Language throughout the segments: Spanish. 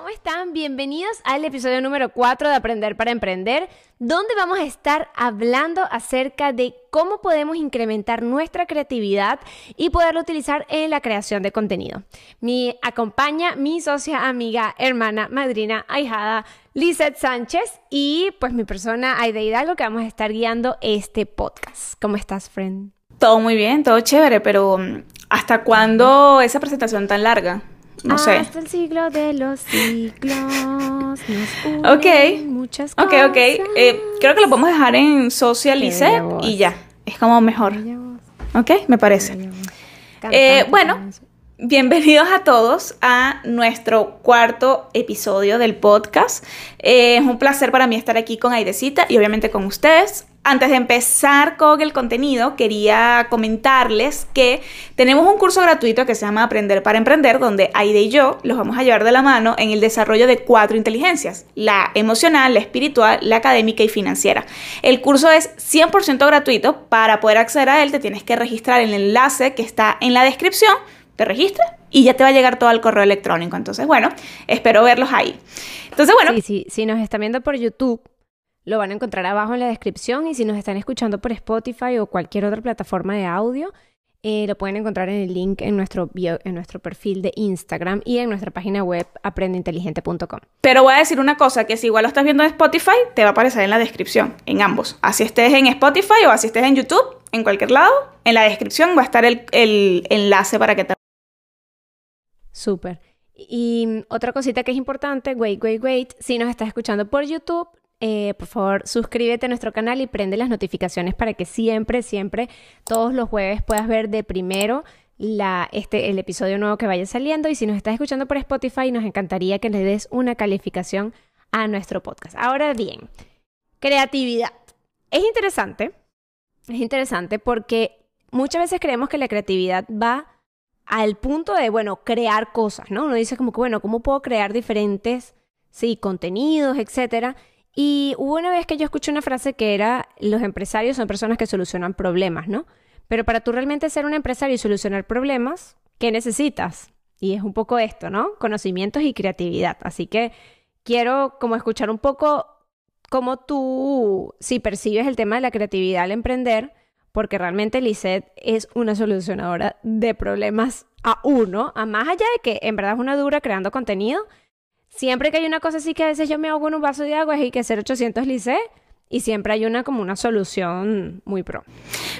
¿Cómo están? Bienvenidos al episodio número 4 de Aprender para Emprender, donde vamos a estar hablando acerca de cómo podemos incrementar nuestra creatividad y poderlo utilizar en la creación de contenido. Me acompaña mi socia, amiga, hermana, madrina, ahijada, Lizeth Sánchez y pues mi persona, Aide Hidalgo, que vamos a estar guiando este podcast. ¿Cómo estás, friend? Todo muy bien, todo chévere, pero mm, ¿hasta cuándo esa presentación tan larga? No sé. Hasta el siglo de los siglos. ok. Muchas cosas. Ok, ok. Eh, creo que lo podemos dejar en Socialice y ya. Es como mejor. Ok, me parece. Eh, bueno, bienvenidos a todos a nuestro cuarto episodio del podcast. Eh, es un placer para mí estar aquí con Aidecita y obviamente con ustedes. Antes de empezar con el contenido, quería comentarles que tenemos un curso gratuito que se llama Aprender para Emprender, donde Aide y yo los vamos a llevar de la mano en el desarrollo de cuatro inteligencias, la emocional, la espiritual, la académica y financiera. El curso es 100% gratuito, para poder acceder a él te tienes que registrar el enlace que está en la descripción, te registras y ya te va a llegar todo al correo electrónico. Entonces, bueno, espero verlos ahí. Entonces, bueno. Sí, sí, si nos están viendo por YouTube lo van a encontrar abajo en la descripción y si nos están escuchando por Spotify o cualquier otra plataforma de audio, eh, lo pueden encontrar en el link en nuestro, en nuestro perfil de Instagram y en nuestra página web aprendeinteligente.com. Pero voy a decir una cosa, que si igual lo estás viendo en Spotify, te va a aparecer en la descripción, en ambos. Así estés en Spotify o así estés en YouTube, en cualquier lado, en la descripción va a estar el, el enlace para que te... Súper. Y otra cosita que es importante, wait, wait, wait, si nos estás escuchando por YouTube, eh, por favor, suscríbete a nuestro canal y prende las notificaciones para que siempre, siempre, todos los jueves puedas ver de primero la, este, el episodio nuevo que vaya saliendo. Y si nos estás escuchando por Spotify, nos encantaría que le des una calificación a nuestro podcast. Ahora bien, creatividad. Es interesante, es interesante porque muchas veces creemos que la creatividad va al punto de, bueno, crear cosas, ¿no? Uno dice como que, bueno, ¿cómo puedo crear diferentes, sí, contenidos, etcétera? Y hubo una vez que yo escuché una frase que era, los empresarios son personas que solucionan problemas, ¿no? Pero para tú realmente ser un empresario y solucionar problemas, ¿qué necesitas? Y es un poco esto, ¿no? Conocimientos y creatividad. Así que quiero como escuchar un poco cómo tú, si percibes el tema de la creatividad al emprender, porque realmente Lisette es una solucionadora de problemas a uno, a más allá de que en verdad es una dura creando contenido, siempre que hay una cosa así que a veces yo me hago en un vaso de agua hay que hacer 800 lice y siempre hay una como una solución muy pro.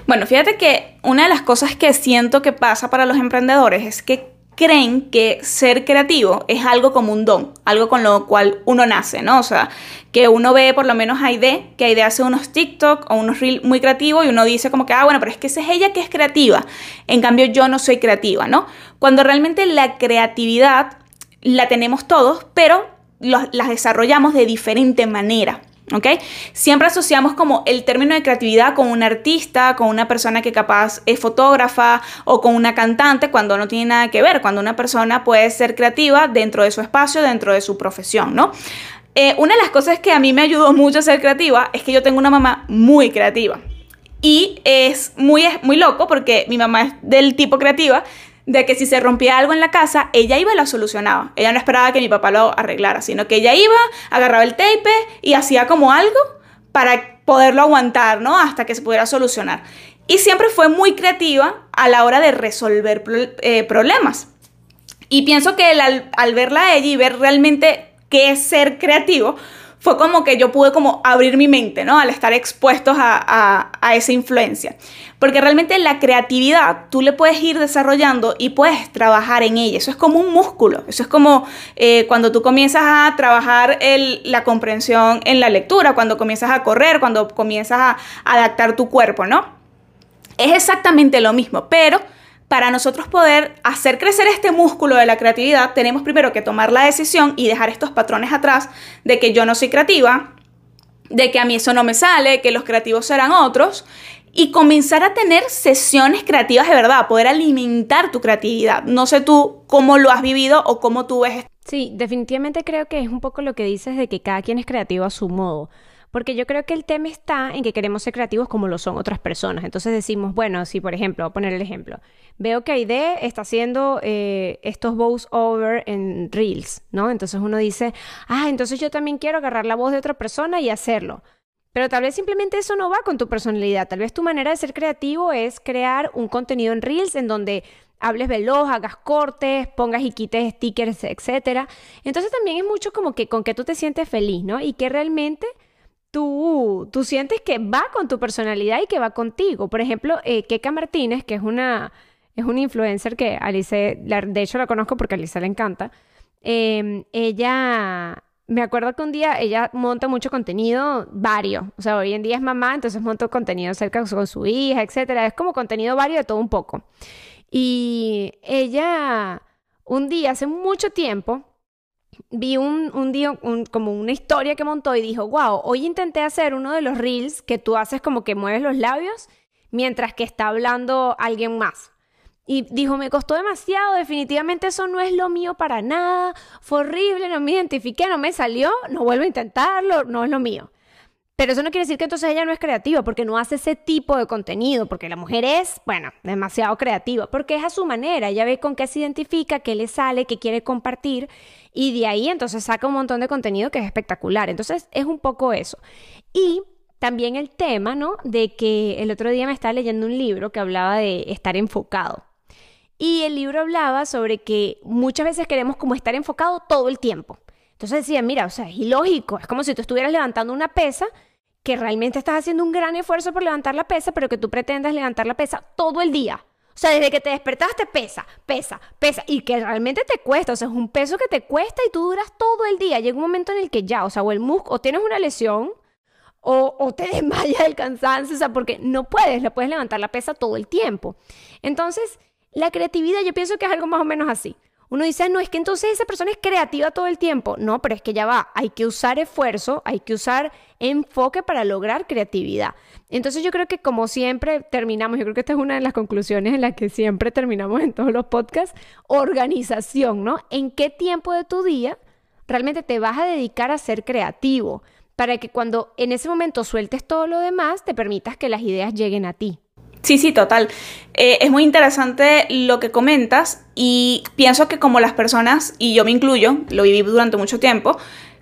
Bueno, fíjate que una de las cosas que siento que pasa para los emprendedores es que creen que ser creativo es algo como un don, algo con lo cual uno nace, ¿no? O sea, que uno ve por lo menos a Aide, que Aide hace unos TikTok o unos Reels muy creativos y uno dice como que, ah, bueno, pero es que esa es ella que es creativa. En cambio, yo no soy creativa, ¿no? Cuando realmente la creatividad la tenemos todos, pero las desarrollamos de diferente manera. ¿Ok? Siempre asociamos como el término de creatividad con un artista, con una persona que capaz es fotógrafa o con una cantante, cuando no tiene nada que ver, cuando una persona puede ser creativa dentro de su espacio, dentro de su profesión, ¿no? Eh, una de las cosas que a mí me ayudó mucho a ser creativa es que yo tengo una mamá muy creativa. Y es muy, muy loco porque mi mamá es del tipo creativa de que si se rompía algo en la casa, ella iba y lo solucionaba. Ella no esperaba que mi papá lo arreglara, sino que ella iba, agarraba el tape y hacía como algo para poderlo aguantar, ¿no? Hasta que se pudiera solucionar. Y siempre fue muy creativa a la hora de resolver eh, problemas. Y pienso que al, verla a ella y ver realmente qué es ser creativo, fue como que yo pude como abrir mi mente, ¿no? Al estar expuestos a, esa influencia. Porque realmente la creatividad tú le puedes ir desarrollando y puedes trabajar en ella. Eso es como un músculo. Eso es como eh, cuando tú comienzas a trabajar la comprensión en la lectura, cuando comienzas a correr, cuando comienzas a adaptar tu cuerpo, ¿no? Es exactamente lo mismo, pero para nosotros poder hacer crecer este músculo de la creatividad, tenemos primero que tomar la decisión y dejar estos patrones atrás de que yo no soy creativa, de que a mí eso no me sale, que los creativos serán otros, y comenzar a tener sesiones creativas de verdad, poder alimentar tu creatividad. No sé tú cómo lo has vivido o cómo tú ves. Sí, definitivamente creo que es un poco lo que dices de que cada quien es creativo a su modo. Porque yo creo que el tema está en que queremos ser creativos como lo son otras personas. Entonces decimos, bueno, si por ejemplo, voy a poner el ejemplo, veo que Aide está haciendo eh, estos voice over en Reels, ¿no? Entonces uno dice, ah, entonces yo también quiero agarrar la voz de otra persona y hacerlo. Pero tal vez simplemente eso no va con tu personalidad. Tal vez tu manera de ser creativo es crear un contenido en Reels en donde hables veloz, hagas cortes, pongas y quites stickers, etc. Entonces también es mucho como que con que tú te sientes feliz, ¿no? Y que realmente tú, tú sientes que va con tu personalidad y que va contigo. Por ejemplo, eh, Keka Martínez, que es una, es una influencer que Alice, de hecho la conozco porque a Alice le encanta, em, ella, me acuerdo que un día ella monta mucho contenido varios, o sea, hoy en día es mamá, entonces monta contenido cerca con su hija, etcétera, es como contenido vario de todo un poco. Y ella, un día, hace mucho tiempo, vi un, un día como una historia que montó y dijo, wow, hoy intenté hacer uno de los reels que tú haces como que mueves los labios mientras que está hablando alguien más. Y dijo, me costó demasiado, definitivamente eso no es lo mío para nada, fue horrible, no me identifiqué, no me salió, no vuelvo a intentarlo, no es lo mío. Pero eso no quiere decir que entonces ella no es creativa, porque no hace ese tipo de contenido, porque la mujer es, bueno, demasiado creativa, porque es a su manera, ella ve con qué se identifica, qué le sale, qué quiere compartir, y de ahí entonces saca un montón de contenido que es espectacular. Entonces es un poco eso. Y también el tema, ¿no? De que el otro día me estaba leyendo un libro que hablaba de estar enfocado. Y el libro hablaba sobre que muchas veces queremos como estar enfocado todo el tiempo. Entonces decía, mira, o sea, es ilógico, es como si tú estuvieras levantando una pesa que realmente estás haciendo un gran esfuerzo por levantar la pesa, pero que tú pretendas levantar la pesa todo el día. O sea, desde que te despertaste, pesa, pesa, pesa. Y que realmente te cuesta. O sea, es un peso que te cuesta y tú duras todo el día. Llega un momento en el que ya, o sea, o el músculo, o tienes una lesión, o, o te desmayas del cansancio, o sea, porque no puedes, le puedes levantar la pesa todo el tiempo. Entonces, la creatividad yo pienso que es algo más o menos así. Uno dice, no, es que entonces esa persona es creativa todo el tiempo. No, pero es que ya va, hay que usar esfuerzo, hay que usar enfoque para lograr creatividad. Entonces yo creo que como siempre terminamos, yo creo que esta es una de las conclusiones en las que siempre terminamos en todos los podcasts, organización, ¿no? ¿En qué tiempo de tu día realmente te vas a dedicar a ser creativo? Para que cuando en ese momento sueltes todo lo demás, te permitas que las ideas lleguen a ti. Sí, sí, total. Eh, es muy interesante lo que comentas y pienso que como las personas, y yo me incluyo, lo viví durante mucho tiempo,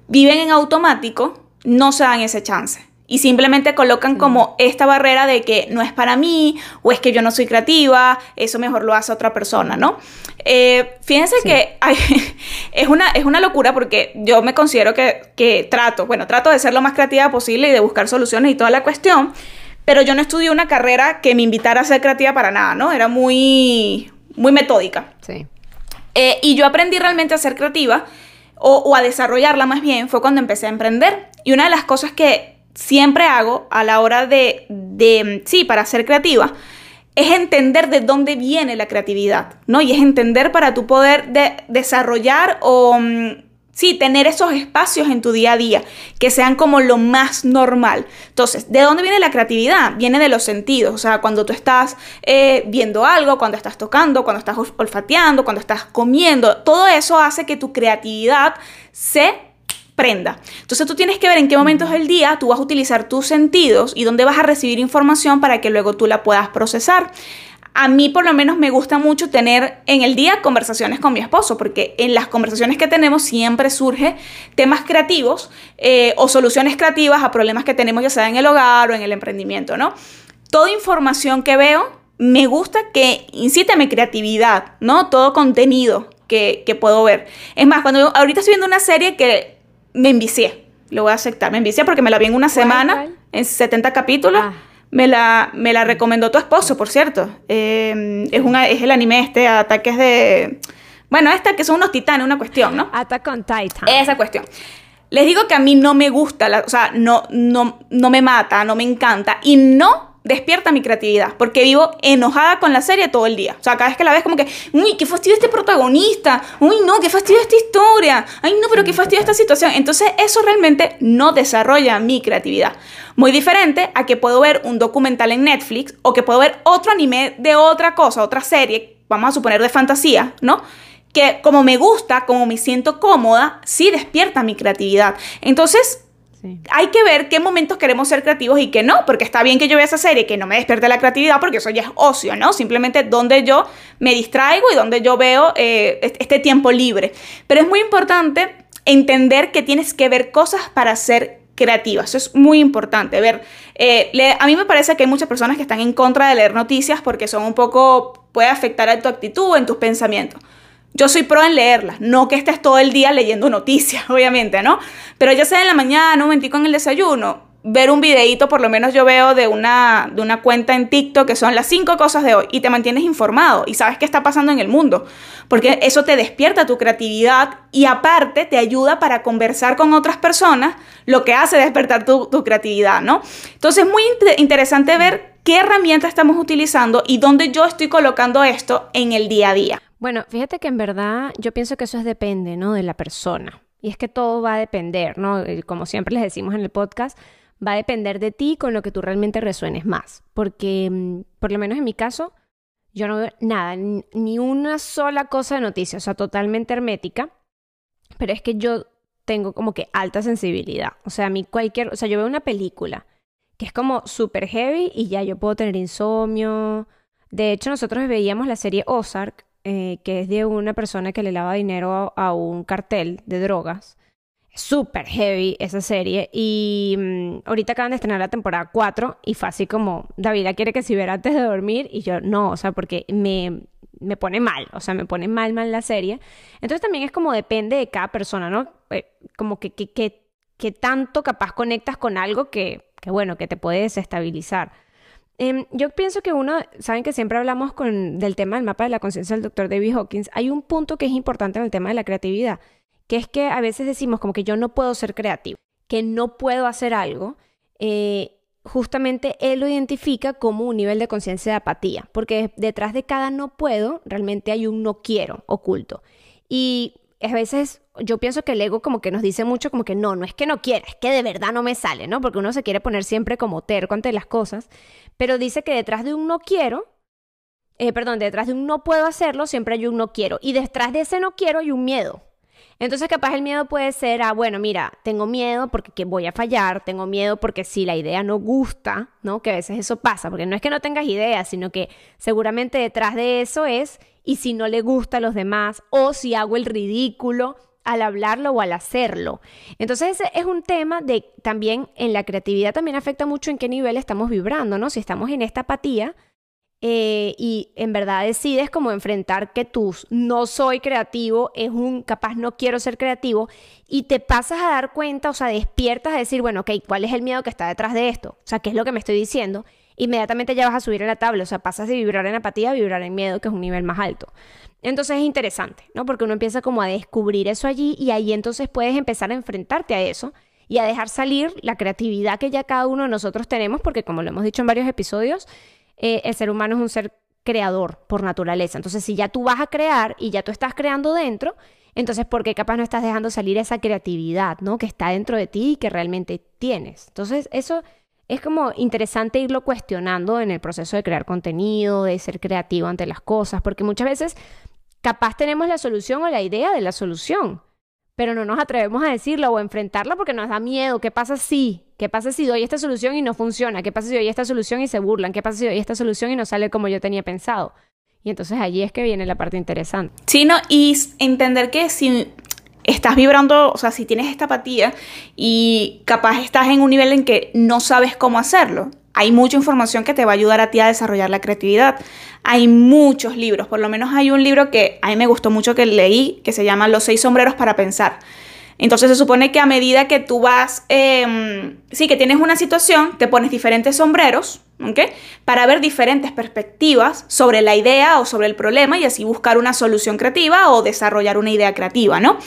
viven en automático, no se dan ese chance. Y simplemente colocan como esta barrera de que no es para mí, o es que yo no soy creativa, eso mejor lo hace otra persona, ¿no? Eh, fíjense que es, una, es una locura porque yo me considero que, que trato, bueno, trato de ser lo más creativa posible y de buscar soluciones y toda la cuestión pero yo no estudié una carrera que me invitara a ser creativa para nada, ¿no? Era muy, muy metódica. Sí. Eh, y yo aprendí realmente a ser creativa, o, a desarrollarla más bien, fue cuando empecé a emprender. Y una de las cosas que siempre hago a la hora de, de sí, para ser creativa, es entender de dónde viene la creatividad, ¿no? Y es entender para tu poder de desarrollar o mm, Sí, tener esos espacios en tu día a día que sean como lo más normal. Entonces, ¿de dónde viene la creatividad? Viene de los sentidos. O sea, cuando tú estás eh, viendo algo, cuando estás tocando, cuando estás olfateando, cuando estás comiendo, todo eso hace que tu creatividad se prenda. Entonces tú tienes que ver en qué momentos del día tú vas a utilizar tus sentidos y dónde vas a recibir información para que luego tú la puedas procesar a mí por lo menos me gusta mucho tener en el día conversaciones con mi esposo, porque en las conversaciones que tenemos siempre surge temas creativos eh, o soluciones creativas a problemas que tenemos ya sea en el hogar o en el emprendimiento, ¿no? Toda información que veo me gusta que incite a mi creatividad, ¿no? Todo contenido que, puedo ver. Es más, cuando ahorita estoy viendo una serie que me envicié, lo voy a aceptar, me envicié porque me la vi en una semana, en 70 capítulos. Ah. Me la, me la recomendó tu esposo, por cierto. Eh, es, una, es el anime este, ataques de... Bueno, esta que son unos titanes, una cuestión, ¿no? Attack on Titan. Esa cuestión. Les digo que a mí no me gusta, o sea, no, no, no me mata, no me encanta. Y no despierta mi creatividad, porque vivo enojada con la serie todo el día. O sea, cada vez que la ves como que, uy, qué fastidio este protagonista, uy, no, qué fastidio esta historia, ay, no, pero qué fastidio esta situación. Entonces, eso realmente no desarrolla mi creatividad. Muy diferente a que puedo ver un documental en Netflix o que puedo ver otro anime de otra cosa, otra serie, vamos a suponer de fantasía, ¿no? Que como me gusta, como me siento cómoda, sí despierta mi creatividad. Entonces, hay que ver qué momentos queremos ser creativos y qué no, porque está bien que yo vea esa serie que no me despierte la creatividad, porque eso ya es ocio, ¿no? Simplemente donde yo me distraigo y donde yo veo eh, este tiempo libre. Pero es muy importante entender que tienes que ver cosas para ser creativa. Eso es muy importante. Ver, eh, a mí me parece que hay muchas personas que están en contra de leer noticias porque son un poco, puede afectar a tu actitud, en tus pensamientos. Yo soy pro en leerlas, no que estés todo el día leyendo noticias, obviamente, ¿no? Pero ya sea en la mañana, un momentico en el desayuno, ver un videíto, por lo menos yo veo de una, de una cuenta en TikTok que son las cinco cosas de hoy y te mantienes informado y sabes qué está pasando en el mundo, porque eso te despierta tu creatividad y aparte te ayuda para conversar con otras personas, lo que hace despertar tu, tu creatividad, ¿no? Entonces es muy interesante ver qué herramienta estamos utilizando y dónde yo estoy colocando esto en el día a día. Bueno, fíjate que en verdad yo pienso que eso es depende, ¿no? De la persona. Y es que todo va a depender, ¿no? Como siempre les decimos en el podcast, va a depender de ti con lo que tú realmente resuenes más. Porque, mm, por lo menos en mi caso, yo no veo nada, ni una sola cosa de noticias, o sea, totalmente hermética. Pero es que yo tengo como que alta sensibilidad. O sea, a mí cualquier, o sea, yo veo una película que es como súper heavy y ya yo puedo tener insomnio. De hecho, nosotros veíamos la serie Ozark eh, que es de una persona que le lava dinero a, un cartel de drogas. Súper heavy esa serie. Y mm, ahorita acaban de estrenar la temporada 4 y fue así como, David quiere que se viera antes de dormir y yo no, o sea, porque me, me pone mal, o sea, me pone mal, mal la serie. Entonces también es como depende de cada persona, ¿no? Eh, como que, que, que, que, tanto capaz conectas con algo que, que, bueno, que te puede desestabilizar. Em, yo pienso que uno, saben que siempre hablamos con, del tema del mapa de la conciencia del doctor David Hawkins, hay un punto que es importante en el tema de la creatividad, que es que a veces decimos como que yo no puedo ser creativo, que no puedo hacer algo, eh, justamente él lo identifica como un nivel de conciencia de apatía, porque detrás de cada no puedo realmente hay un no quiero oculto. Y a veces yo pienso que el ego como que nos dice mucho como que no, no es que no quiera, es que de verdad no me sale, ¿no? Porque uno se quiere poner siempre como terco ante las cosas, pero dice que detrás de un no quiero, eh, perdón, detrás de un no puedo hacerlo, siempre hay un no quiero. Y detrás de ese no quiero hay un miedo. Entonces capaz el miedo puede ser, ah, bueno, mira, tengo miedo porque voy a fallar, tengo miedo porque si la idea no gusta, ¿no? Que a veces eso pasa, porque no es que no tengas ideas, sino que seguramente detrás de eso es, y si no le gusta a los demás, o si hago el ridículo al hablarlo o al hacerlo. Entonces es un tema de también en la creatividad también afecta mucho en qué nivel estamos vibrando, ¿no? Si estamos en esta apatía, eh, y en verdad decides como enfrentar que tú no soy creativo, es un capaz no quiero ser creativo y te pasas a dar cuenta, o sea, despiertas a decir, bueno, ok, ¿cuál es el miedo que está detrás de esto? O sea, ¿qué es lo que me estoy diciendo? Inmediatamente ya vas a subir en la tabla, o sea, pasas de vibrar en apatía a vibrar en miedo, que es un nivel más alto. Entonces es interesante, ¿no? Porque uno empieza como a descubrir eso allí y ahí entonces puedes empezar a enfrentarte a eso y a dejar salir la creatividad que ya cada uno de nosotros tenemos, porque como lo hemos dicho en varios episodios, eh, el ser humano es un ser creador por naturaleza. Entonces, si ya tú vas a crear y ya tú estás creando dentro, entonces, ¿por qué capaz no estás dejando salir esa creatividad, ¿no? Que está dentro de ti y que realmente tienes. Entonces, eso es como interesante irlo cuestionando en el proceso de crear contenido, de ser creativo ante las cosas, porque muchas veces capaz tenemos la solución o la idea de la solución, pero no nos atrevemos a decirla o a enfrentarla porque nos da miedo. ¿Qué pasa si? ¿Qué pasa si doy esta solución y no funciona? ¿Qué pasa si doy esta solución y se burlan? ¿Qué pasa si doy esta solución y no sale como yo tenía pensado? Y entonces allí es que viene la parte interesante. Sí, no, y entender que si estás vibrando, o sea, si tienes esta apatía y capaz estás en un nivel en que no sabes cómo hacerlo, hay mucha información que te va a ayudar a ti a desarrollar la creatividad. Hay muchos libros, por lo menos hay un libro que a mí me gustó mucho que leí, que se llama Los seis sombreros para pensar. Entonces se supone que a medida que tú vas, eh, sí, que tienes una situación, te pones diferentes sombreros, ¿ok? Para ver diferentes perspectivas sobre la idea o sobre el problema y así buscar una solución creativa o desarrollar una idea creativa, ¿no?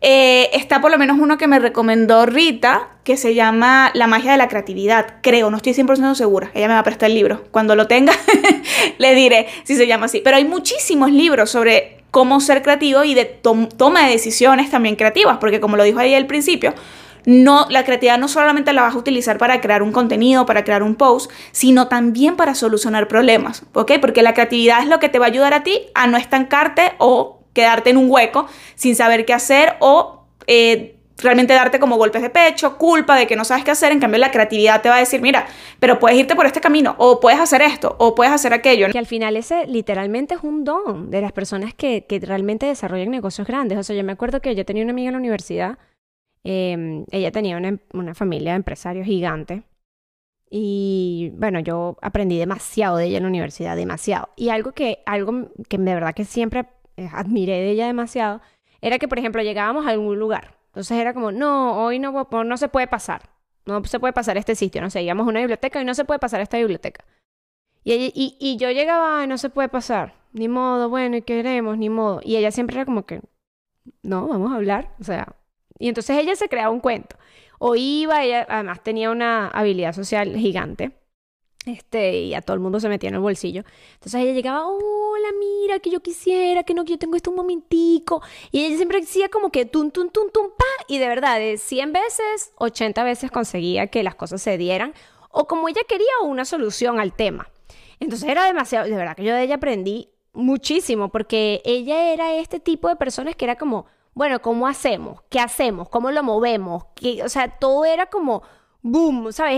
Eh, está por lo menos uno que me recomendó Rita, que se llama La magia de la creatividad. Creo, no estoy 100% segura. Ella me va a prestar el libro. Cuando lo tenga, le diré si se llama así. Pero hay muchísimos libros sobre cómo ser creativo y de toma de decisiones también creativas, porque como lo dijo ahí al principio, no, la creatividad no solamente la vas a utilizar para crear un contenido, para crear un post, sino también para solucionar problemas, ¿ok? Porque la creatividad es lo que te va a ayudar a ti a no estancarte o quedarte en un hueco sin saber qué hacer o eh, realmente darte como golpes de pecho, culpa de que no sabes qué hacer. En cambio, la creatividad te va a decir, mira, pero puedes irte por este camino, o puedes hacer esto, o puedes hacer aquello. Que al final ese literalmente es un don de las personas que, que realmente desarrollan negocios grandes. O sea, yo me acuerdo que yo tenía una amiga en la universidad, em, ella tenía una, una familia de empresarios gigante. Y bueno, yo aprendí demasiado de ella en la universidad, demasiado. Y algo que, algo que de verdad que siempre eh, admiré de ella demasiado, era que, por ejemplo, llegábamos a algún lugar. Entonces era como, no, hoy no, no se puede pasar. No se puede pasar este sitio. No sé, íbamos a una biblioteca y no se puede pasar esta biblioteca. Y, y, y yo llegaba, no se puede pasar. Ni modo, bueno, y queremos, ni modo. Y ella siempre era como que, no, vamos a hablar. O sea, y entonces ella se creaba un cuento. O iba, ella además tenía una habilidad social gigante. Este, y a todo el mundo se metía en el bolsillo. Entonces ella llegaba, hola, mira, que yo quisiera, que no, que yo tengo esto un momentico. Y ella siempre decía como que tum, tum, tum, tum, pa. Y de verdad, de 100 veces, 80 veces conseguía que las cosas se dieran. O como ella quería una solución al tema. Entonces era demasiado, de verdad que yo de ella aprendí muchísimo, porque ella era este tipo de personas que era como, bueno, ¿cómo hacemos? ¿Qué hacemos? ¿Cómo lo movemos? que o sea, todo era como boom, ¿sabes?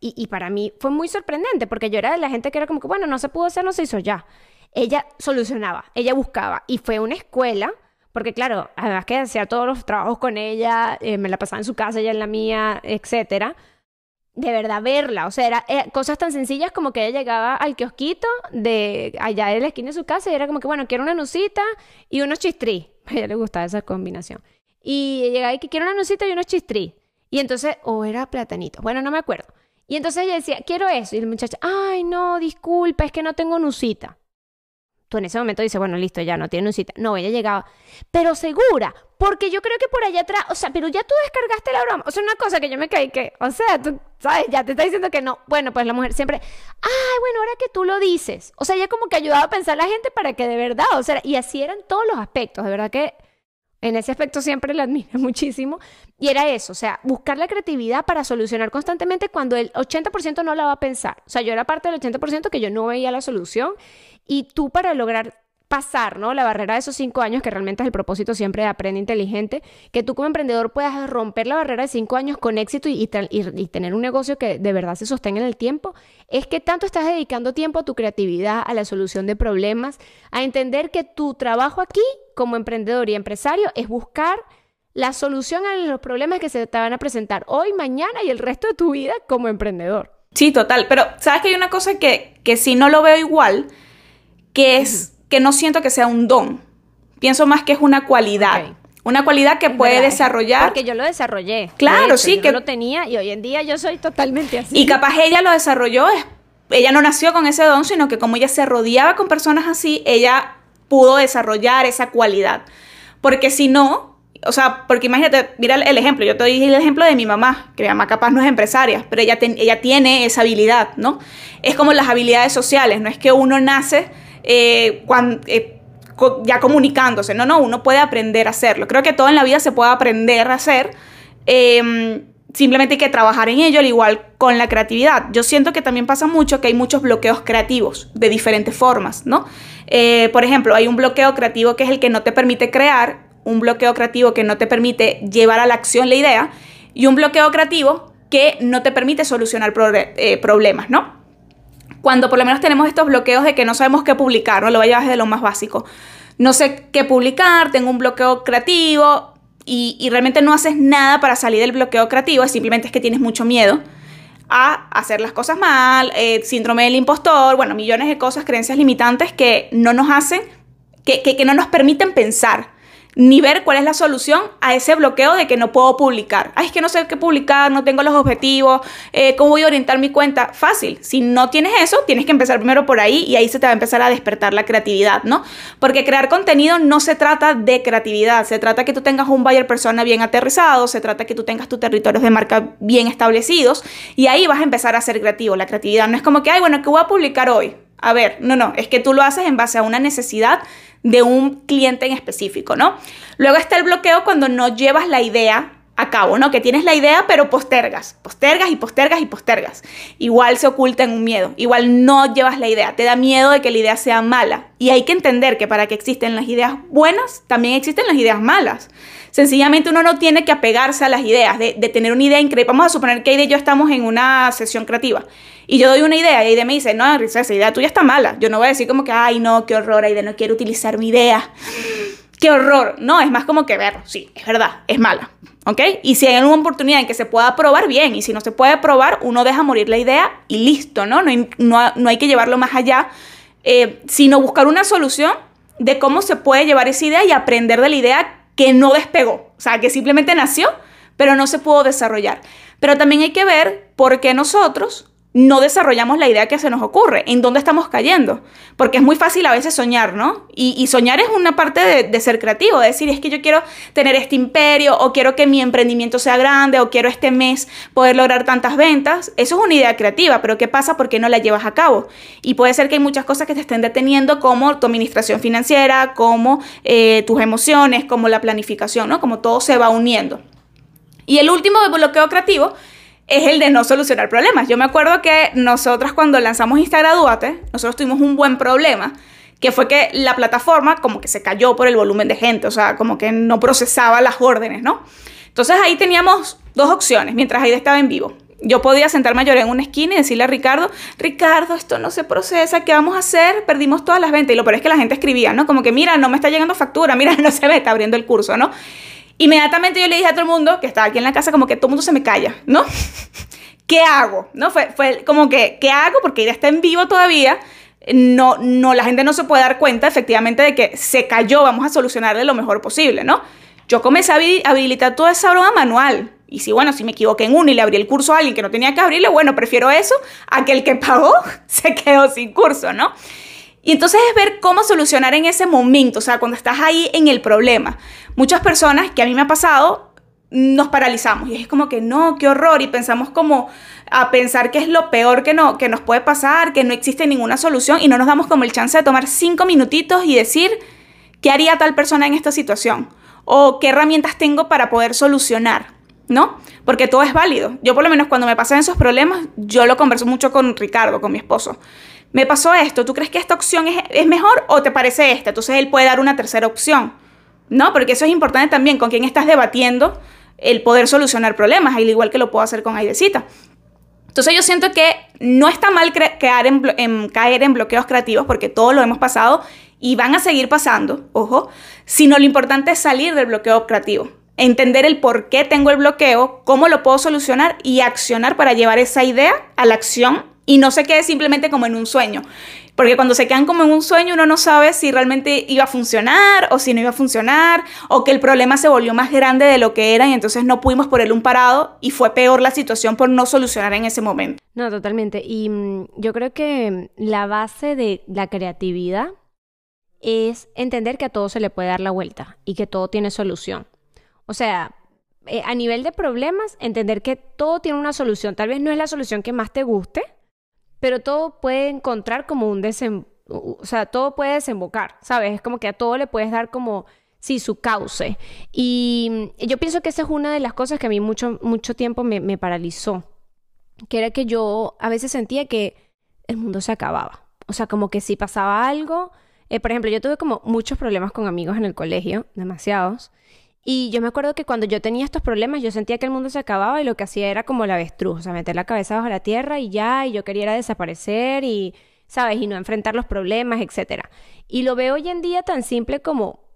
y, y, para mí fue muy sorprendente porque yo era de la gente que era como que, bueno, no se pudo hacer, no se hizo ya. Ella solucionaba, ella buscaba y fue una escuela, porque claro, además que hacía todos los trabajos con ella, eh, me la pasaba en su casa, ella en la mía, etcétera. De verdad, verla, o sea, era eh, cosas tan sencillas como que ella llegaba al kiosquito de allá de la esquina de su casa y era como que, bueno, quiero una nucita y unos chistrí. A ella le gustaba esa combinación. Y llegaba y que quiero una nucita y unos chistrí. Y entonces, o era platanito, bueno, no me acuerdo. Y entonces ella decía, quiero eso. Y el muchacho, ay, no, disculpa, es que no tengo nusita. Tú en ese momento dices, bueno, listo, ya no tiene nusita. No, ella llegaba, pero segura, porque yo creo que por allá atrás, o sea, pero ya tú descargaste la broma. O sea, una cosa que yo me caí que, o sea, tú sabes, ya te está diciendo que no. Bueno, pues la mujer siempre, ay, bueno, ahora que tú lo dices. O sea, ella como que ayudaba a pensar a la gente para que de verdad, o sea, y así eran todos los aspectos, de verdad que en ese aspecto siempre la admiro muchísimo. Y era eso, o sea, buscar la creatividad para solucionar constantemente cuando el 80% no la va a pensar. O sea, yo era parte del 80% que yo no veía la solución. Y tú para lograr pasar, ¿no? La barrera de esos cinco años, que realmente es el propósito siempre de Aprende Inteligente, que tú como emprendedor puedas romper la barrera de cinco años con éxito y, tener un negocio que de verdad se sostenga en el tiempo, es que tanto estás dedicando tiempo a tu creatividad, a la solución de problemas, a entender que tu trabajo aquí como emprendedor y empresario es buscar la solución a los problemas que se te van a presentar hoy, mañana y el resto de tu vida como emprendedor. Sí, total, pero sabes que hay una cosa que, que si no lo veo igual, que es que no siento que sea un don. Pienso más que es una cualidad. Una cualidad que puede desarrollar. Porque yo lo desarrollé. Claro, sí. que lo tenía y hoy en día yo soy totalmente así. Y capaz ella lo desarrolló, ella no nació con ese don, sino que como ella se rodeaba con personas así, ella pudo desarrollar esa cualidad. Porque si no, o sea, porque imagínate, mira el ejemplo, yo te doy el ejemplo de mi mamá, que mi mamá capaz no es empresaria, pero ella, ella tiene esa habilidad, ¿no? Es como las habilidades sociales, no es que uno nace eh, eh, ya comunicándose. No, no, uno puede aprender a hacerlo. Creo que todo en la vida se puede aprender a hacer. Em, simplemente hay que trabajar en ello, al igual con la creatividad. Yo siento que también pasa mucho que hay muchos bloqueos creativos de diferentes formas, ¿no? Eh, por ejemplo, hay un bloqueo creativo que es el que no te permite crear, un bloqueo creativo que no te permite llevar a la acción la idea y un bloqueo creativo que no te permite solucionar problemas, ¿no? Cuando por lo menos tenemos estos bloqueos de que no sabemos qué publicar, no lo voy a desde lo más básico. No sé qué publicar, tengo un bloqueo creativo y, realmente no haces nada para salir del bloqueo creativo, simplemente es que tienes mucho miedo a hacer las cosas mal, eh, síndrome del impostor, bueno, millones de cosas, creencias limitantes que no nos hacen, que, no nos permiten pensar. Ni ver cuál es la solución a ese bloqueo de que no puedo publicar. Ay, es que no sé qué publicar, no tengo los objetivos, eh, cómo voy a orientar mi cuenta. Fácil, si no tienes eso, tienes que empezar primero por ahí y ahí se te va a empezar a despertar la creatividad, ¿no? Porque crear contenido no se trata de creatividad, se trata que tú tengas un buyer persona bien aterrizado, se trata que tú tengas tus territorios de marca bien establecidos y ahí vas a empezar a ser creativo. La creatividad no es como que, ay, bueno, ¿qué voy a publicar hoy? A ver, no, no, es que tú lo haces en base a una necesidad de un cliente en específico, ¿no? Luego está el bloqueo cuando no llevas la idea a cabo, ¿no? Que tienes la idea pero postergas, postergas y postergas y postergas. Igual se oculta en un miedo, igual no llevas la idea, te da miedo de que la idea sea mala. Y hay que entender que para que existen las ideas buenas, también existen las ideas malas. Sencillamente uno no tiene que apegarse a las ideas, de, tener una idea increíble. Vamos a suponer que Aide y yo estamos en una sesión creativa y yo doy una idea y Aide me dice, no, esa idea tuya está mala. Yo no voy a decir como que, ay, no, qué horror, Aide, no quiero utilizar mi idea. Qué horror. No, es más como que ver, sí, es verdad, es mala. ¿Ok? Y si hay alguna oportunidad en que se pueda probar, bien. Y si no se puede probar, uno deja morir la idea y listo, ¿no? No hay, no, hay que llevarlo más allá, eh, sino buscar una solución de cómo se puede llevar esa idea y aprender de la idea que no despegó. O sea, que simplemente nació, pero no se pudo desarrollar. Pero también hay que ver por qué nosotros no desarrollamos la idea que se nos ocurre, en dónde estamos cayendo. Porque es muy fácil a veces soñar, ¿no? Y, soñar es una parte de, ser creativo, de decir, es que yo quiero tener este imperio, o quiero que mi emprendimiento sea grande, o quiero este mes poder lograr tantas ventas. Eso es una idea creativa, pero ¿qué pasa porque no la llevas a cabo? Y puede ser que hay muchas cosas que te estén deteniendo, como tu administración financiera, como eh, tus emociones, como la planificación, ¿no? Como todo se va uniendo. Y el último bloqueo creativo es el de no solucionar problemas. Yo me acuerdo que nosotras cuando lanzamos Instagraduate, nosotros tuvimos un buen problema, que fue que la plataforma como que se cayó por el volumen de gente, o sea, como que no procesaba las órdenes, ¿no? Entonces ahí teníamos dos opciones, mientras Aida estaba en vivo. Yo podía sentarme a llorar en una esquina y decirle a Ricardo, Ricardo, esto no se procesa, ¿qué vamos a hacer? Perdimos todas las ventas. Y lo peor es que la gente escribía, ¿no? Como que, mira, no me está llegando factura, mira, no se me está abriendo el curso, ¿no? Inmediatamente yo le dije a todo el mundo que estaba aquí en la casa como que todo el mundo se me calla, ¿no? ¿Qué hago? ¿No? Fue, fue como que, ¿qué hago? Porque ella está en vivo todavía. No, no, la gente no se puede dar cuenta efectivamente de que se cayó, vamos a solucionarle lo mejor posible, ¿no? Yo comencé a habilitar toda esa broma manual. Y si, bueno, si me equivoqué en uno y le abrí el curso a alguien que no tenía que abrirle, bueno, prefiero eso a que el que pagó se quedó sin curso, ¿no? Y entonces es ver cómo solucionar en ese momento, o sea, cuando estás ahí en el problema. Muchas personas, que a mí me ha pasado, nos paralizamos y es como que no, qué horror y pensamos como a pensar que es lo peor que, no, que nos puede pasar, que no existe ninguna solución y no nos damos como el chance de tomar cinco minutitos y decir qué haría tal persona en esta situación o qué herramientas tengo para poder solucionar, ¿no? Porque todo es válido. Yo por lo menos cuando me pasan esos problemas, yo lo converso mucho con Ricardo, con mi esposo me pasó esto, ¿tú crees que esta opción es, mejor o te parece esta? Entonces él puede dar una tercera opción, ¿no? Porque eso es importante también, con quién estás debatiendo el poder solucionar problemas, al igual que lo puedo hacer con Aidecita. Entonces yo siento que no está mal caer en, caer en bloqueos creativos, porque todos lo hemos pasado y van a seguir pasando, ojo, sino lo importante es salir del bloqueo creativo, entender el por qué tengo el bloqueo, cómo lo puedo solucionar y accionar para llevar esa idea a la acción y no se quede simplemente como en un sueño. Porque cuando se quedan como en un sueño uno no sabe si realmente iba a funcionar o si no iba a funcionar o que el problema se volvió más grande de lo que era y entonces no pudimos ponerle un parado y fue peor la situación por no solucionar en ese momento. No, totalmente. Y mm, yo creo que la base de la creatividad es entender que a todo se le puede dar la vuelta y que todo tiene solución. O sea, eh, a nivel de problemas, entender que todo tiene una solución. Tal vez no es la solución que más te guste, pero todo puede encontrar como un desem... O sea, todo puede desembocar, ¿sabes? Es como que a todo le puedes dar como, sí, su cauce. Y yo pienso que esa es una de las cosas que a mí mucho, mucho tiempo me, paralizó, que era que yo a veces sentía que el mundo se acababa. O sea, como que si pasaba algo, eh, por ejemplo, yo tuve como muchos problemas con amigos en el colegio, demasiados, y yo me acuerdo que cuando yo tenía estos problemas, yo sentía que el mundo se acababa y lo que hacía era como la avestruz, o sea, meter la cabeza bajo la tierra y ya, y yo quería desaparecer y, ¿sabes? Y no enfrentar los problemas, etc. Y lo veo hoy en día tan simple como,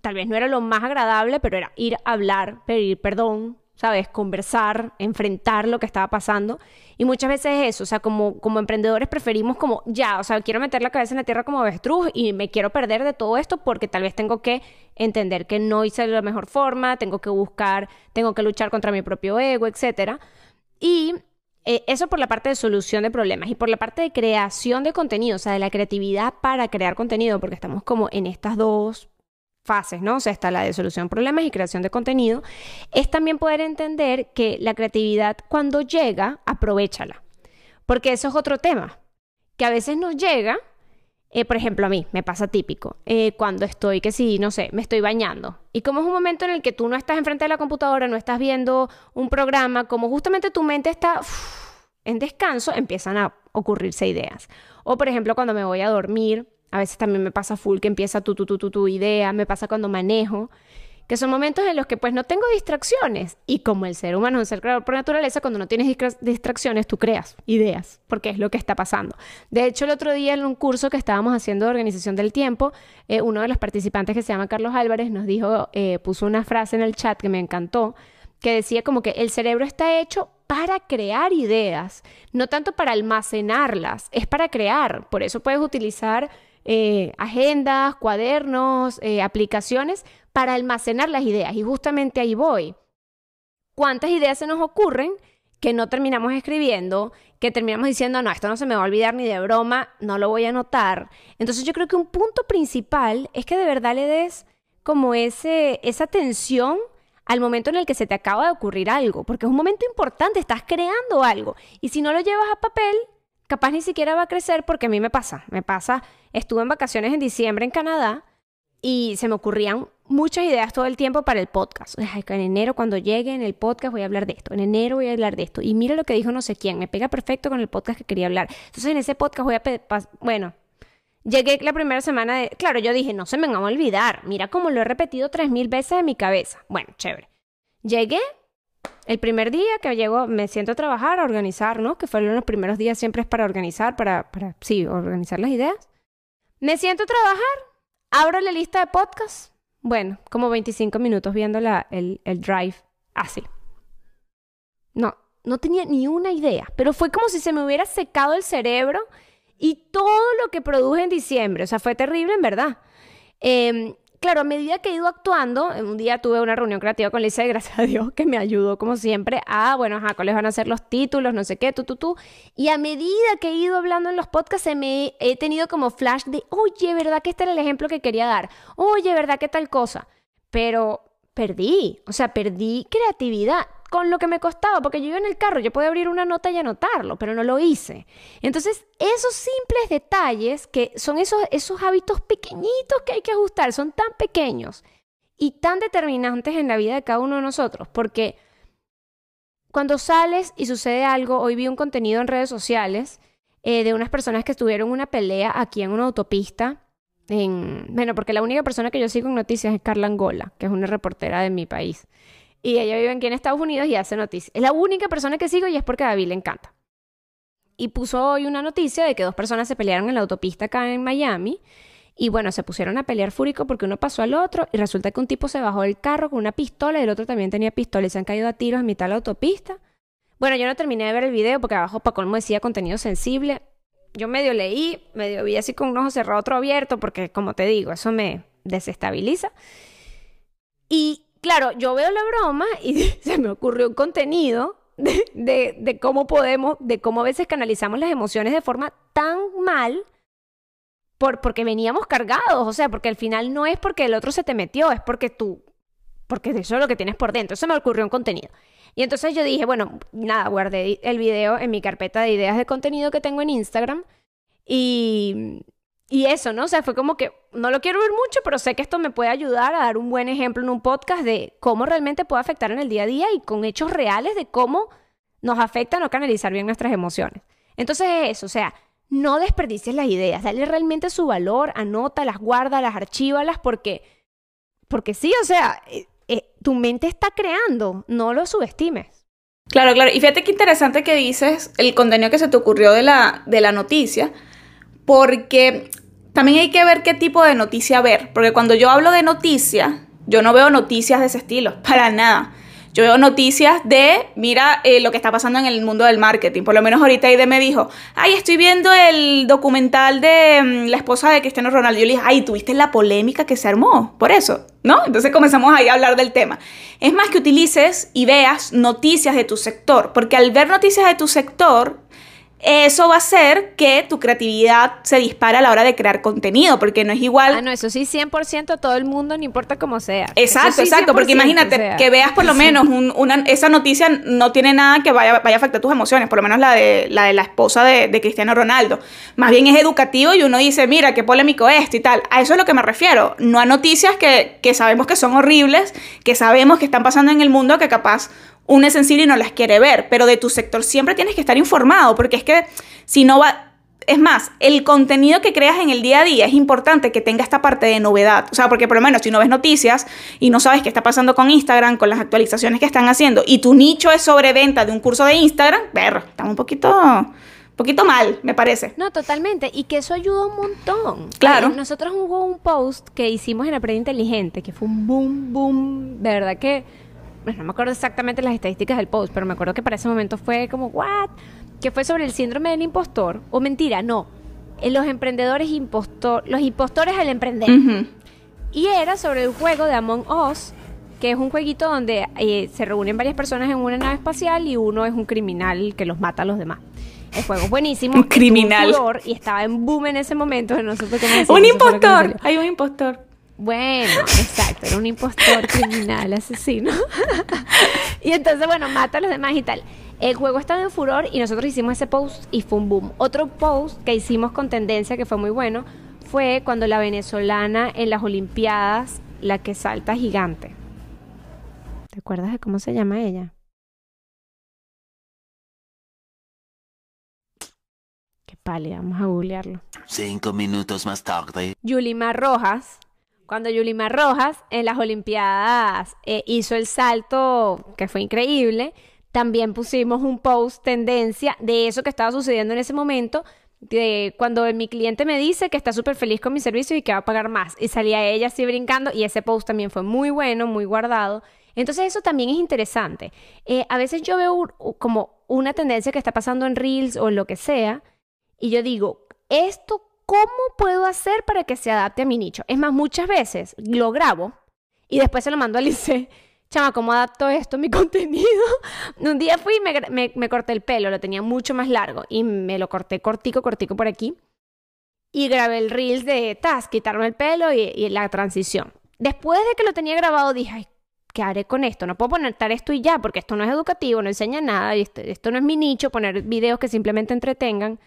tal vez no era lo más agradable, pero era ir a hablar, pedir perdón, ¿sabes? Conversar, enfrentar lo que estaba pasando. Y muchas veces es eso, o sea, como, como emprendedores preferimos como, ya, o sea, quiero meter la cabeza en la tierra como avestruz y me quiero perder de todo esto porque tal vez tengo que entender que no hice de la mejor forma, tengo que buscar, tengo que luchar contra mi propio ego, etc. Y eh, eso por la parte de solución de problemas y por la parte de creación de contenido, o sea, de la creatividad para crear contenido, porque estamos como en estas dos fases, ¿no? O sea, está la de solución de problemas y creación de contenido, es también poder entender que la creatividad cuando llega, aprovechala. Porque eso es otro tema, que a veces nos llega, eh, por ejemplo, a mí me pasa típico, eh, cuando estoy, que sí, no sé, me estoy bañando. Y como es un momento en el que tú no estás enfrente de la computadora, no estás viendo un programa, como justamente tu mente está en descanso, empiezan a ocurrirse ideas. O, por ejemplo, cuando me voy a dormir, a veces también me pasa full que empieza tu, tu, tu, tu, tu idea, me pasa cuando manejo, que son momentos en los que pues no tengo distracciones. Y como el ser humano es un ser creador por naturaleza, cuando no tienes distracciones, tú creas ideas, porque es lo que está pasando. De hecho, el otro día en un curso que estábamos haciendo de organización del tiempo, eh, uno de los participantes que se llama Carlos Álvarez nos dijo, eh, puso una frase en el chat que me encantó, que decía como que el cerebro está hecho para crear ideas, no tanto para almacenarlas, es para crear. Por eso puedes utilizar eh, agendas, cuadernos, eh, aplicaciones para almacenar las ideas. Y justamente ahí voy. ¿Cuántas ideas se nos ocurren que no terminamos escribiendo, que terminamos diciendo, no, esto no se me va a olvidar ni de broma, no lo voy a anotar? Entonces yo creo que un punto principal es que de verdad le des como ese, esa atención al momento en el que se te acaba de ocurrir algo, porque es un momento importante, estás creando algo. Y si no lo llevas a papel, capaz ni siquiera va a crecer porque a mí me pasa, me pasa, estuve en vacaciones en diciembre en Canadá y se me ocurrían muchas ideas todo el tiempo para el podcast. en enero cuando llegue en el podcast voy a hablar de esto, en enero voy a hablar de esto y mira lo que dijo no sé quién, me pega perfecto con el podcast que quería hablar. Entonces en ese podcast voy a, bueno, llegué la primera semana de, claro, yo dije, no se me van a olvidar, mira cómo lo he repetido tres mil veces en mi cabeza. Bueno, chévere. Llegué, el primer día que llego, me siento a trabajar, a organizar, ¿no? Que fueron los primeros días siempre es para organizar, para, para, sí, organizar las ideas. Me siento a trabajar, abro la lista de podcasts. Bueno, como 25 minutos viendo el, el drive. Así. no, no tenía ni una idea, pero fue como si se me hubiera secado el cerebro y todo lo que produje en diciembre. O sea, fue terrible en verdad. Eh, claro, a medida que he ido actuando, un día tuve una reunión creativa con Lisa gracias a Dios que me ayudó como siempre a, bueno, ajá, cuáles van a ser los títulos, no sé qué, tú, tú, tú. Y a medida que he ido hablando en los podcasts, me he tenido como flash de, oye, ¿verdad que este era el ejemplo que quería dar? Oye, ¿verdad que tal cosa? Pero perdí, o sea, perdí creatividad con lo que me costaba, porque yo iba en el carro, yo podía abrir una nota y anotarlo, pero no lo hice. Entonces, esos simples detalles, que son esos, esos hábitos pequeñitos que hay que ajustar, son tan pequeños y tan determinantes en la vida de cada uno de nosotros, porque cuando sales y sucede algo, hoy vi un contenido en redes sociales eh, de unas personas que estuvieron una pelea aquí en una autopista. En, bueno, porque la única persona que yo sigo en noticias es Carla Angola, que es una reportera de mi país. Y ella vive aquí en Estados Unidos y hace noticias. Es la única persona que sigo y es porque a David le encanta. Y puso hoy una noticia de que dos personas se pelearon en la autopista acá en Miami. Y bueno, se pusieron a pelear fúrico porque uno pasó al otro y resulta que un tipo se bajó del carro con una pistola y el otro también tenía pistola y se han caído a tiros en mitad de la autopista. Bueno, yo no terminé de ver el video porque abajo para colmo decía contenido sensible. Yo medio leí, medio vi así con un ojo cerrado, otro abierto, porque como te digo, eso me desestabiliza. Y claro, yo veo la broma y se me ocurrió un contenido de, cómo podemos, de cómo a veces canalizamos las emociones de forma tan mal por, porque veníamos cargados, o sea, porque al final no es porque el otro se te metió, es porque tú, porque eso es lo que tienes por dentro. Se me ocurrió un contenido. Y entonces yo dije, bueno, nada, guardé el video en mi carpeta de ideas de contenido que tengo en Instagram y y eso, ¿no? O sea, fue como que no lo quiero ver mucho, pero sé que esto me puede ayudar a dar un buen ejemplo en un podcast de cómo realmente puede afectar en el día a día y con hechos reales de cómo nos afecta no canalizar bien nuestras emociones. Entonces es eso, o sea, no desperdicies las ideas, dale realmente su valor, anótalas, guárdalas, archívalas, porque, porque sí, o sea, eh, tu mente está creando, no lo subestimes. Claro, claro. Y fíjate qué interesante que dices el contenido que se te ocurrió de la, de la noticia porque también hay que ver qué tipo de noticia ver, porque cuando yo hablo de noticia, yo no veo noticias de ese estilo, para nada. Yo veo noticias de, mira eh, lo que está pasando en el mundo del marketing. Por lo menos ahorita Aide me dijo, ay, estoy viendo el documental de mm, la esposa de Cristiano Ronaldo. Yo le dije, ay, ¿tuviste la polémica que se armó? Por eso, ¿no? Entonces comenzamos ahí a hablar del tema. Es más que utilices y veas noticias de tu sector, porque al ver noticias de tu sector, eso va a hacer que tu creatividad se dispare a la hora de crear contenido, porque no es igual. Ah, no, eso sí, 100% todo el mundo, no importa cómo sea. Exacto, exacto, porque imagínate que veas por lo menos una, esa noticia no tiene nada que vaya, vaya a afectar tus emociones, por lo menos la de la, de la esposa de, de, Cristiano Ronaldo. Más bien es educativo y uno dice, mira, qué polémico esto y tal. A eso es lo que me refiero, no a noticias que, que sabemos que son horribles, que sabemos que están pasando en el mundo, que capaz una es sensible y no las quiere ver, pero de tu sector siempre tienes que estar informado, porque es que si no va... Es más, el contenido que creas en el día a día es importante que tenga esta parte de novedad. O sea, porque por lo menos si no ves noticias y no sabes qué está pasando con Instagram, con las actualizaciones que están haciendo, y tu nicho es sobre venta de un curso de Instagram, ver, estamos un poquito poquito mal, me parece. No, totalmente. Y que eso ayuda un montón. Claro. nosotros hubo un post que hicimos en Aprende Inteligente, que fue un boom, boom, verdad que no me acuerdo exactamente las estadísticas del post, pero me acuerdo que para ese momento fue como, ¿what? Que fue sobre el síndrome del impostor. O mentira, no. En los emprendedores impostor, los impostores al emprender. Y era sobre el juego de Among Us, que es un jueguito donde eh, se reúnen varias personas en una nave espacial y uno es un criminal que los mata a los demás. El juego es buenísimo. Un criminal. y estaba en boom en ese momento. No un impostor. Hay un impostor. Bueno, exacto, era un impostor criminal, asesino. y entonces, bueno, mata a los demás y tal. El juego estaba en furor y nosotros hicimos ese post y fue un boom. Otro post que hicimos con tendencia que fue muy bueno fue cuando la venezolana en las Olimpiadas, la que salta gigante. ¿Te acuerdas de cómo se llama ella? Qué pálida, vamos a googlearlo. Cinco minutos más tarde. Yulimar Rojas cuando Yulimar Rojas en las Olimpiadas eh, hizo el salto, que fue increíble, también pusimos un post tendencia de eso que estaba sucediendo en ese momento, de cuando mi cliente me dice que está súper feliz con mi servicio y que va a pagar más. Y salía ella así brincando y ese post también fue muy bueno, muy guardado. Entonces eso también es interesante. Eh, a veces yo veo como una tendencia que está pasando en Reels o lo que sea y yo digo, esto ¿cómo puedo hacer para que se adapte a mi nicho? Es más, muchas veces lo grabo y después se lo mando a Lice. Chama, ¿cómo adapto esto mi contenido? Un día fui y me, corté el pelo, lo tenía mucho más largo y me lo corté cortico, cortico por aquí. Y grabé el reels de tas, quitarme el pelo y, la transición. Después de que lo tenía grabado dije, ¿qué haré con esto? No puedo poner esto y ya, porque esto no es educativo, no enseña nada, y esto no es mi nicho, poner videos que simplemente entretengan.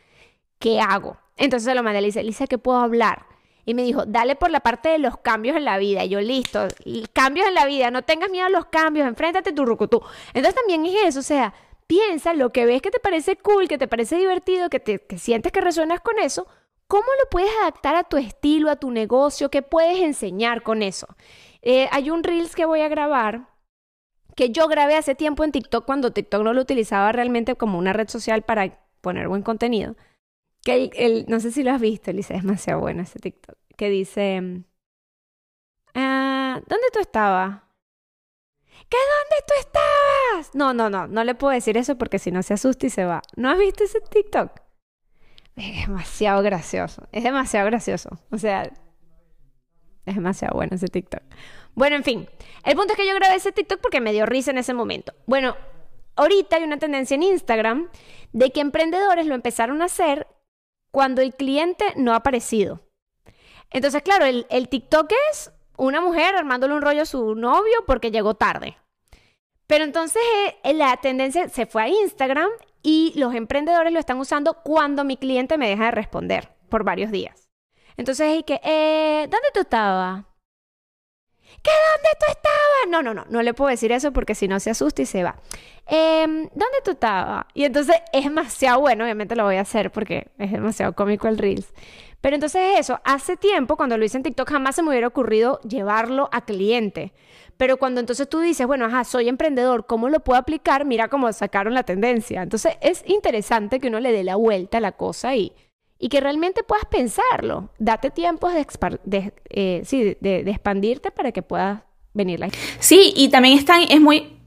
¿Qué hago? Entonces se lo mandé, le dice, Lisa, ¿qué puedo hablar? Y me dijo, dale por la parte de los cambios en la vida. Y yo, listo, cambios en la vida, no tengas miedo a los cambios, enfréntate tu rucutú. Entonces también es eso, o sea, piensa lo que ves que te parece cool, que te parece divertido, que, te, sientes que resuenas con eso, ¿cómo lo puedes adaptar a tu estilo, a tu negocio? ¿Qué puedes enseñar con eso? Eh, hay un Reels que voy a grabar que yo grabé hace tiempo en TikTok cuando TikTok no lo utilizaba realmente como una red social para poner buen contenido que el, no sé si lo has visto, Lisa, es demasiado bueno ese TikTok. Que dice, ah, ¿dónde tú estabas? ¿Qué dónde tú estabas? No, no, no, no le puedo decir eso porque si no se asusta y se va. ¿No has visto ese TikTok? Es demasiado gracioso, es demasiado gracioso. O sea, es demasiado bueno ese TikTok. Bueno, en fin, el punto es que yo grabé ese TikTok porque me dio risa en ese momento. Bueno, ahorita hay una tendencia en Instagram de que emprendedores lo empezaron a hacer cuando el cliente no ha aparecido. Entonces, claro, el, TikTok es una mujer armándole un rollo a su novio porque llegó tarde. Pero entonces eh, la tendencia se fue a Instagram y los emprendedores lo están usando cuando mi cliente me deja de responder por varios días. Entonces, que, eh, ¿dónde tú estabas? ¿Qué dónde tú estabas? No, no, no, no le puedo decir eso porque si no se asusta y se va. Em, ¿Dónde tú estabas? Y entonces es demasiado bueno, obviamente lo voy a hacer porque es demasiado cómico el Reels. Pero entonces eso, hace tiempo cuando lo hice en TikTok jamás se me hubiera ocurrido llevarlo a cliente. Pero cuando entonces tú dices, bueno, ajá, soy emprendedor, ¿cómo lo puedo aplicar? Mira cómo sacaron la tendencia. Entonces es interesante que uno le dé la vuelta a la cosa y, y que realmente puedas pensarlo. Date tiempo de, eh, expandirte para que puedas venir Sí, y también es muy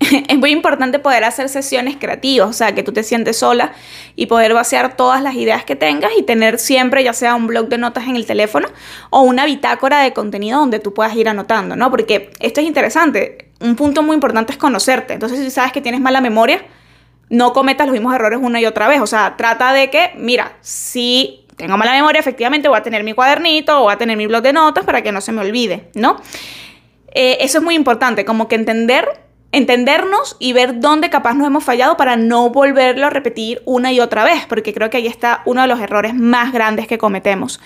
es muy importante poder hacer sesiones creativas, o sea, que tú te sientes sola y poder vaciar todas las ideas que tengas y tener siempre ya sea un blog de notas en el teléfono o una bitácora de contenido donde tú puedas ir anotando, ¿no? Porque esto es interesante. Un punto muy importante es conocerte. Entonces, si sabes que tienes mala memoria, no cometas los mismos errores una y otra vez. O sea, trata de que, mira, si tengo mala memoria, efectivamente voy a tener mi cuadernito o voy a tener mi blog de notas para que no se me olvide, ¿no? Eh, eso es muy importante, como que entender entendernos y ver dónde capaz nos hemos fallado para no volverlo a repetir una y otra vez, porque creo que ahí está uno de los errores más grandes que cometemos.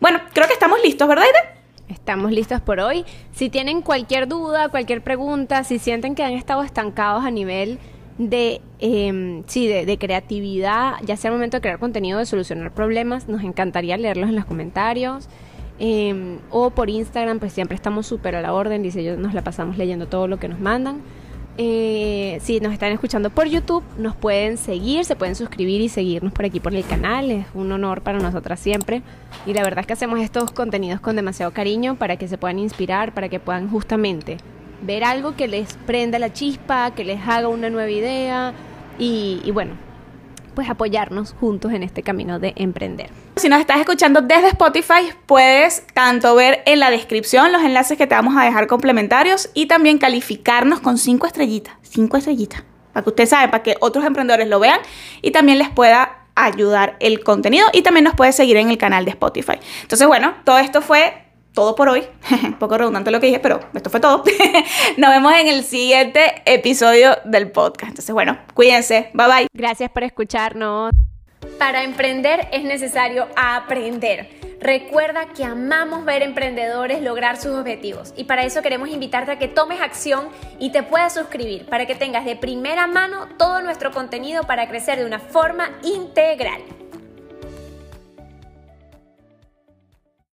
Bueno, creo que estamos listos, ¿verdad, Ida? Estamos listos por hoy. Si tienen cualquier duda, cualquier pregunta, si sienten que han estado estancados a nivel de, em, sí, de, creatividad, ya sea el momento de crear contenido, de solucionar problemas, nos encantaría leerlos en los comentarios. Em, o por Instagram, pues siempre estamos súper a la orden, dice yo, nos la pasamos leyendo todo lo que nos mandan. Eh, si nos están escuchando por YouTube, nos pueden seguir, se pueden suscribir y seguirnos por aquí por el canal. Es un honor para nosotras siempre. Y la verdad es que hacemos estos contenidos con demasiado cariño para que se puedan inspirar, para que puedan justamente ver algo que les prenda la chispa, que les haga una nueva idea y, bueno, pues apoyarnos juntos en este camino de emprender. Si nos estás escuchando desde Spotify, puedes tanto ver en la descripción los enlaces que te vamos a dejar complementarios y también calificarnos con cinco estrellitas, cinco estrellitas, para que usted sabe, para que otros emprendedores lo vean y también les pueda ayudar el contenido y también nos puedes seguir en el canal de Spotify. Entonces, bueno, todo esto fue todo por hoy. Un poco redundante lo que dije, pero esto fue todo. Nos vemos en el siguiente episodio del podcast. Entonces, bueno, cuídense. Bye bye. Gracias por escucharnos. Para emprender es necesario aprender. Recuerda que amamos ver emprendedores lograr sus objetivos y para eso queremos invitarte a que tomes acción y te puedas suscribir para que tengas de primera mano todo nuestro contenido para crecer de una forma integral.